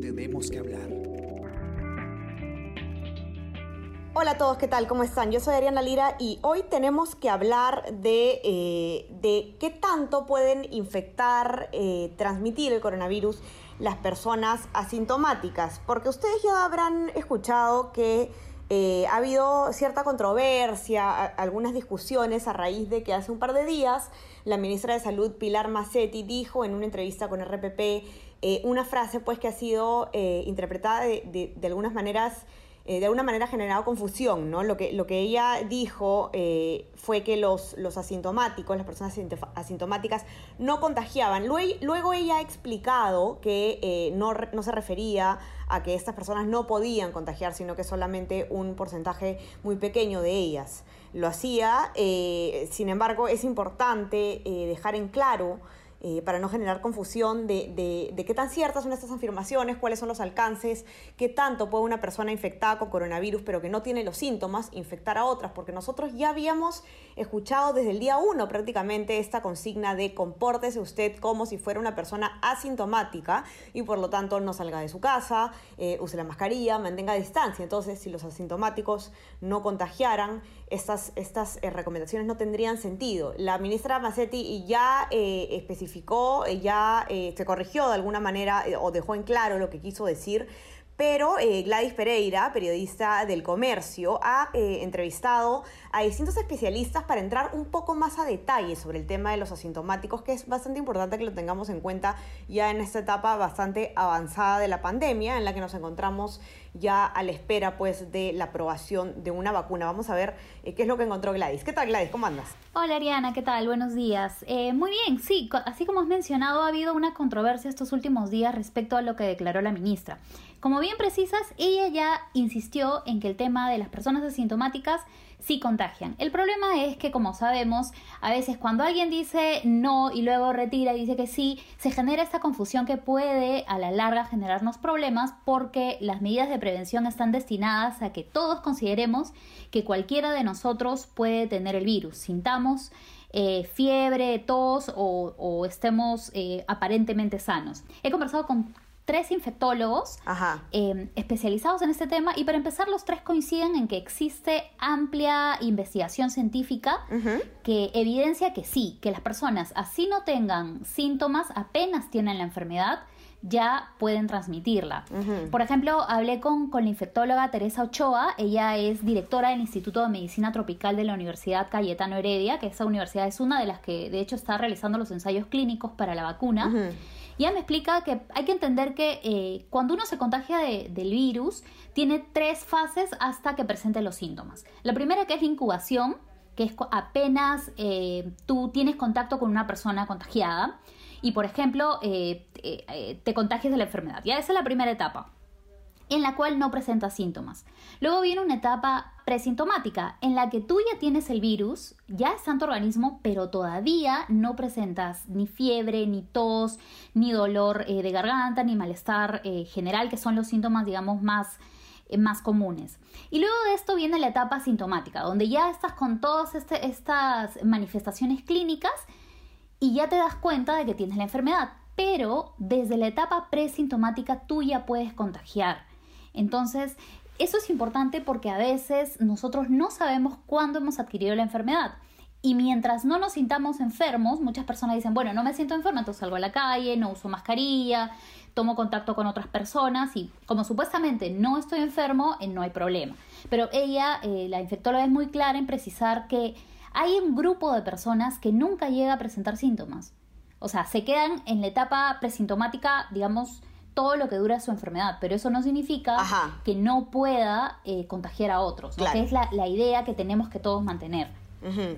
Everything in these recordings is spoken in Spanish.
Tenemos que hablar. Hola a todos, ¿qué tal? ¿Cómo están? Yo soy Ariana Lira y hoy tenemos que hablar de, eh, de qué tanto pueden infectar, eh, transmitir el coronavirus las personas asintomáticas. Porque ustedes ya habrán escuchado que eh, ha habido cierta controversia, algunas discusiones a raíz de que hace un par de días la ministra de Salud Pilar Macetti dijo en una entrevista con RPP eh, una frase pues que ha sido eh, interpretada de, de algunas maneras eh, de alguna manera ha generado confusión, ¿no? Lo que, lo que ella dijo fue que los, los asintomáticos, las personas asintomáticas, no contagiaban. Luego, ella ha explicado que no, no se refería a que estas personas no podían contagiar, sino que solamente un porcentaje muy pequeño de ellas lo hacía. sin embargo, es importante dejar en claro eh, para no generar confusión de, de, qué tan ciertas son estas afirmaciones, cuáles son los alcances, qué tanto puede una persona infectada con coronavirus pero que no tiene los síntomas infectar a otras, porque nosotros ya habíamos escuchado desde el día uno prácticamente esta consigna de compórtese usted como si fuera una persona asintomática y por lo tanto no salga de su casa, eh, use la mascarilla, mantenga distancia. Entonces, si los asintomáticos no contagiaran, estas, estas eh, recomendaciones no tendrían sentido. La ministra Massetti ya especificó ya eh, se corrigió de alguna manera eh, o dejó en claro lo que quiso decir, pero eh, Gladys Pereira, periodista del comercio, ha entrevistado a distintos especialistas para entrar un poco más a detalle sobre el tema de los asintomáticos, que es bastante importante que lo tengamos en cuenta ya en esta etapa bastante avanzada de la pandemia, en la que nos encontramos ya a la espera pues de la aprobación de una vacuna. Vamos a ver eh, qué es lo que encontró Gladys. ¿Qué tal Gladys? ¿Cómo andas? Hola Ariana, ¿qué tal? Buenos días. Eh, muy bien, sí, así como has mencionado, ha habido una controversia estos últimos días respecto a lo que declaró la ministra. Como bien precisas, ella ya insistió en que el tema de las personas asintomáticas sí contagian. El problema es que, como sabemos, a veces cuando alguien dice no y luego retira y dice que sí, se genera esta confusión que puede a la larga generarnos problemas porque las medidas de prevención están destinadas a que todos consideremos que cualquiera de nosotros puede tener el virus, sintamos eh, fiebre, tos o, estemos eh, aparentemente sanos. He conversado con tres infectólogos em, especializados en este tema y para empezar los tres coinciden en que existe amplia investigación científica que evidencia que sí, que las personas así no tengan síntomas, apenas tienen la enfermedad, ya pueden transmitirla. Por ejemplo, hablé con, con la infectóloga Teresa Ochoa, ella es directora del Instituto de Medicina Tropical de la Universidad Cayetano Heredia, que esa universidad es una de las que de hecho está realizando los ensayos clínicos para la vacuna. Y ella me explica que hay que entender que eh, cuando uno se contagia del virus, tiene tres fases hasta que presente los síntomas. La primera que es incubación, que es apenas eh, tú tienes contacto con una persona contagiada y, por ejemplo, eh, te contagias de la enfermedad. Ya esa es la primera etapa en la cual no presenta síntomas. Luego viene una etapa presintomática, en la que tú ya tienes el virus, ya está en tu organismo, pero todavía no presentas ni fiebre, ni tos, ni dolor de garganta, ni malestar general, que son los síntomas, digamos, más eh, más comunes. Y luego de esto viene la etapa sintomática, donde ya estás con todas este, estas manifestaciones clínicas y ya te das cuenta de que tienes la enfermedad. Pero desde la etapa presintomática tú ya puedes contagiar. Entonces, eso es importante porque a veces nosotros no sabemos cuándo hemos adquirido la enfermedad. Y mientras no nos sintamos enfermos, muchas personas dicen, bueno, no me siento enferma, entonces salgo a la calle, no uso mascarilla, tomo contacto con otras personas y como supuestamente no estoy enfermo, eh, no hay problema. Pero ella, eh, la infectóloga, es muy clara en precisar que hay un grupo de personas que nunca llega a presentar síntomas. O sea, se quedan en la etapa presintomática, digamos, todo lo que dura su enfermedad, pero eso no significa que no pueda eh, contagiar a otros, que es la, la idea que tenemos que todos mantener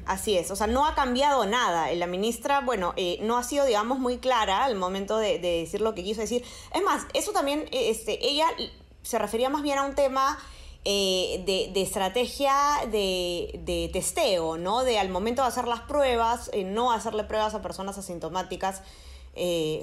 así es, o sea, no ha cambiado nada. La ministra, bueno, eh, no ha sido, digamos, muy clara al momento de, decir lo que quiso decir. Es más, eso también, eh, este, ella se refería más bien a un tema eh, de, estrategia de, testeo, ¿no? De al momento de hacer las pruebas, no hacerle pruebas a personas asintomáticas.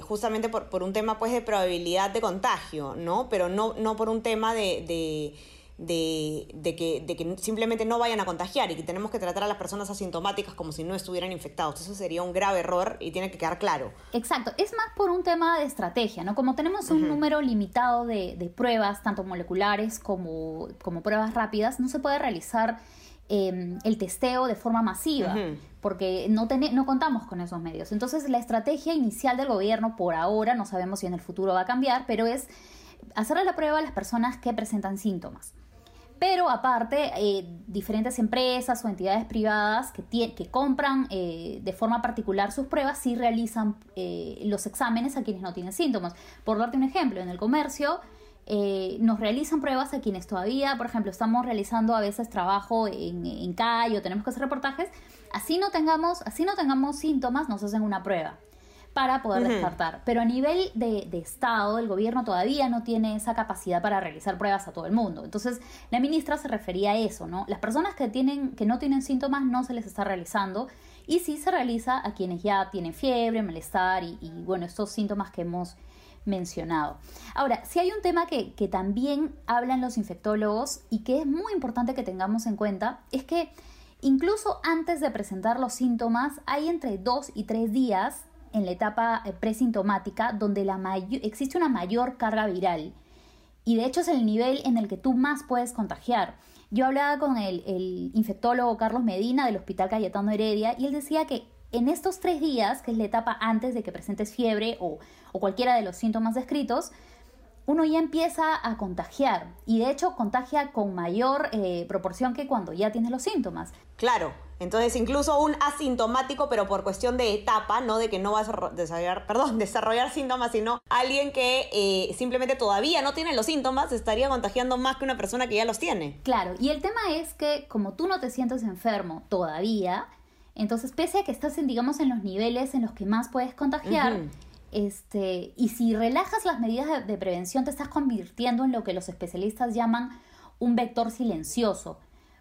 Justamente por, por, un tema pues de probabilidad de contagio, ¿no? Pero no, no por un tema de de, que, de, que, simplemente no vayan a contagiar y que tenemos que tratar a las personas asintomáticas como si no estuvieran infectados. Eso sería un grave error y tiene que quedar claro. Exacto, es más por un tema de estrategia, ¿no? Como tenemos un número limitado de, de, pruebas, tanto moleculares como, como pruebas rápidas, no se puede realizar em, el testeo de forma masiva, porque no, no contamos con esos medios. Entonces, la estrategia inicial del gobierno, por ahora, no sabemos si en el futuro va a cambiar, pero es hacerle la prueba a las personas que presentan síntomas. Pero aparte, eh, diferentes empresas o entidades privadas que, que compran eh, de forma particular sus pruebas sí realizan eh, los exámenes a quienes no tienen síntomas. Por darte un ejemplo, en el comercio nos realizan pruebas a quienes todavía, por ejemplo, estamos realizando a veces trabajo en, en calle o tenemos que hacer reportajes, así no tengamos, así no tengamos síntomas, nos hacen una prueba para poder descartar. Pero a nivel de, Estado, el gobierno todavía no tiene esa capacidad para realizar pruebas a todo el mundo. Entonces, la ministra se refería a eso, ¿no? Las personas que, tienen, que no tienen síntomas no se les está realizando y sí se realiza a quienes ya tienen fiebre, malestar y, bueno, estos síntomas que hemos mencionado. Ahora, si hay un tema que, que también hablan los infectólogos y que es muy importante que tengamos en cuenta, es que incluso antes de presentar los síntomas, hay entre dos y tres días en la etapa eh, presintomática, donde la existe una mayor carga viral. Y de hecho es el nivel en el que tú más puedes contagiar. Yo hablaba con el, el infectólogo Carlos Medina del Hospital Cayetano Heredia y él decía que en estos tres días, que es la etapa antes de que presentes fiebre o, o cualquiera de los síntomas descritos, uno ya empieza a contagiar y de hecho contagia con mayor eh, proporción que cuando ya tienes los síntomas. Claro, entonces incluso un asintomático, pero por cuestión de etapa, no de que no vas a desarrollar, perdón, desarrollar síntomas, sino alguien que eh, simplemente todavía no tiene los síntomas, estaría contagiando más que una persona que ya los tiene. Claro, y el tema es que como tú no te sientes enfermo todavía, entonces pese a que estás en, digamos, en los niveles en los que más puedes contagiar, este, y si relajas las medidas de, prevención, te estás convirtiendo en lo que los especialistas llaman un vector silencioso.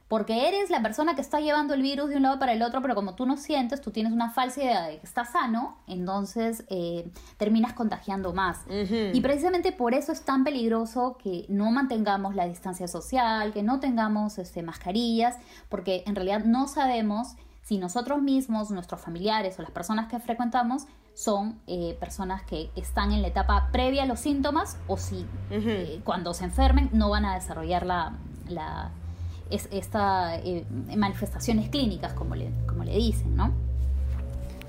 Porque eres la persona que está llevando el virus de un lado para el otro, pero como tú no sientes, tú tienes una falsa idea de que estás sano, entonces eh, terminas contagiando más. Y precisamente por eso es tan peligroso que no mantengamos la distancia social, que no tengamos este, mascarillas, porque en realidad no sabemos si nosotros mismos, nuestros familiares o las personas que frecuentamos son eh, personas que están en la etapa previa a los síntomas o si eh, cuando se enfermen no van a desarrollar la, la esta eh, manifestaciones clínicas como le, como le dicen, ¿no?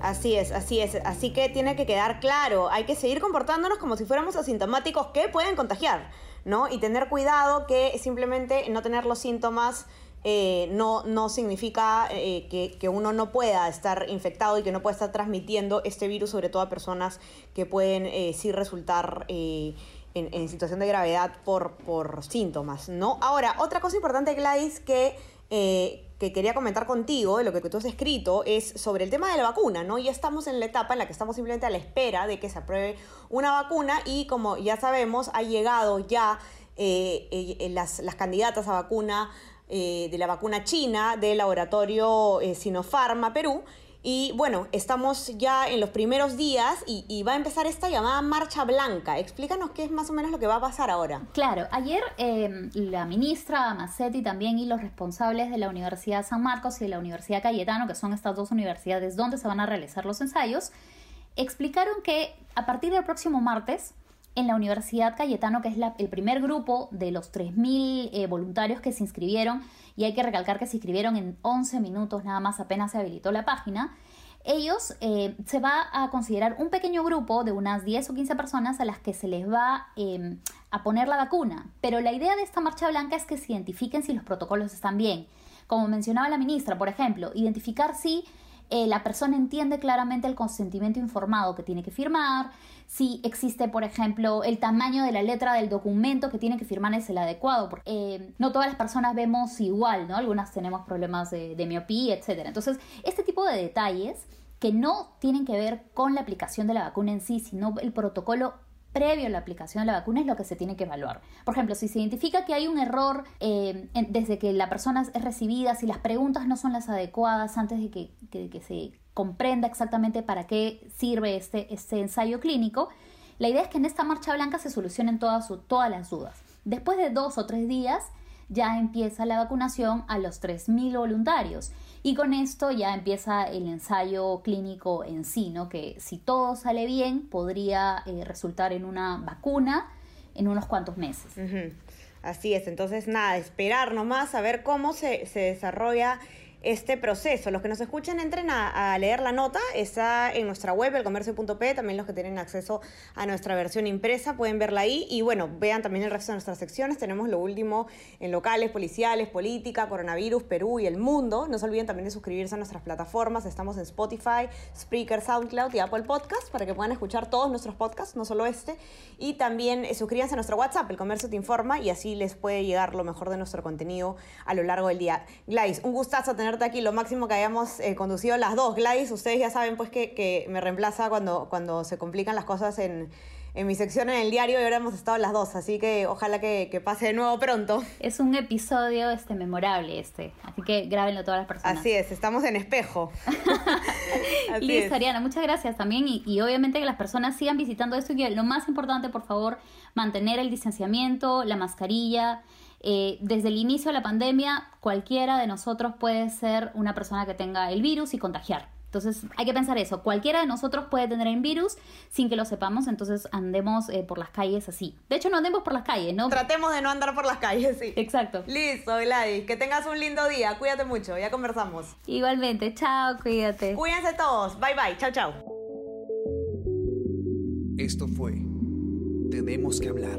Así es, así es. Así que tiene que quedar claro, hay que seguir comportándonos como si fuéramos asintomáticos que pueden contagiar, ¿no? Y tener cuidado que simplemente no tener los síntomas eh, no, no significa eh, que, uno no pueda estar infectado y que no pueda estar transmitiendo este virus, sobre todo a personas que pueden eh, sí resultar en, situación de gravedad por, por síntomas, ¿no? Ahora, otra cosa importante, Gladys, que, que quería comentar contigo, de lo que tú has escrito, es sobre el tema de la vacuna, ¿no? Ya estamos en la etapa en la que estamos simplemente a la espera de que se apruebe una vacuna y como ya sabemos, ha llegado ya las, las candidatas a vacuna eh, de la vacuna china del laboratorio eh, Sinopharma Perú. Y bueno, estamos ya en los primeros días y, va a empezar esta llamada Marcha Blanca. Explícanos qué es más o menos lo que va a pasar ahora. Claro, ayer em, la ministra Macetti también y los responsables de la Universidad San Marcos y de la Universidad Cayetano, que son estas dos universidades donde se van a realizar los ensayos, explicaron que a partir del próximo martes, en la Universidad Cayetano, que es el primer grupo de los 3.000 eh, voluntarios que se inscribieron, y hay que recalcar que se inscribieron en 11 minutos nada más apenas se habilitó la página, ellos eh, se va a considerar un pequeño grupo de unas 10 o 15 personas a las que se les va em, a poner la vacuna. Pero la idea de esta marcha blanca es que se identifiquen si los protocolos están bien. Como mencionaba la ministra, por ejemplo, identificar si eh, la persona entiende claramente el consentimiento informado que tiene que firmar, si existe, por ejemplo, el tamaño de la letra del documento que tiene que firmar es el adecuado, porque eh, no todas las personas vemos igual, ¿no? Algunas tenemos problemas de, miopía, etc. Entonces, este tipo de detalles que no tienen que ver con la aplicación de la vacuna en sí, sino el protocolo previo a la aplicación de la vacuna es lo que se tiene que evaluar. Por ejemplo, si se identifica que hay un error eh, desde que la persona es recibida, si las preguntas no son las adecuadas antes de que, se comprenda exactamente para qué sirve este, este ensayo clínico, la idea es que en esta marcha blanca se solucionen todas, todas las dudas. Después de dos o tres días, ya empieza la vacunación a los 3.000 voluntarios. Y con esto ya empieza el ensayo clínico en sí, ¿no? que si todo sale bien podría eh, resultar en una vacuna en unos cuantos meses. Así es, entonces nada, esperar nomás a ver cómo se, se desarrolla este proceso. Los que nos escuchan entren a, leer la nota, está en nuestra web, elcomercio.p, también los que tienen acceso a nuestra versión impresa pueden verla ahí y bueno, vean también el resto de nuestras secciones, tenemos lo último en locales, policiales, política, coronavirus, Perú y el mundo. No se olviden también de suscribirse a nuestras plataformas, estamos en Spotify, Spreaker, SoundCloud y Apple Podcast para que puedan escuchar todos nuestros podcasts, no solo este, y también eh, suscríbanse a nuestro WhatsApp, El Comercio Te Informa, y así les puede llegar lo mejor de nuestro contenido a lo largo del día. Gladys, un gustazo tener aquí, lo máximo que hayamos eh, conducido las dos. Gladys, ustedes ya saben pues que, que, me reemplaza cuando, cuando se complican las cosas en, en mi sección en el diario y ahora hemos estado las dos, así que ojalá que, que, pase de nuevo pronto. Es un episodio este, memorable este, así que grábenlo todas las personas. Así es, estamos en espejo. Listo, Ariana, muchas gracias también y, y, obviamente que las personas sigan visitando esto y que lo más importante, por favor, mantener el distanciamiento, la mascarilla. Eh, desde el inicio de la pandemia, cualquiera de nosotros puede ser una persona que tenga el virus y contagiar. Entonces hay que pensar eso, cualquiera de nosotros puede tener el virus sin que lo sepamos, entonces andemos eh, por las calles así. De hecho, no andemos por las calles, ¿no? Tratemos de no andar por las calles, sí. Exacto. Listo, Gladys, que tengas un lindo día, cuídate mucho, ya conversamos. Igualmente, chao, cuídate. Cuídense todos, bye bye, chao, chao. Esto fue Tenemos que hablar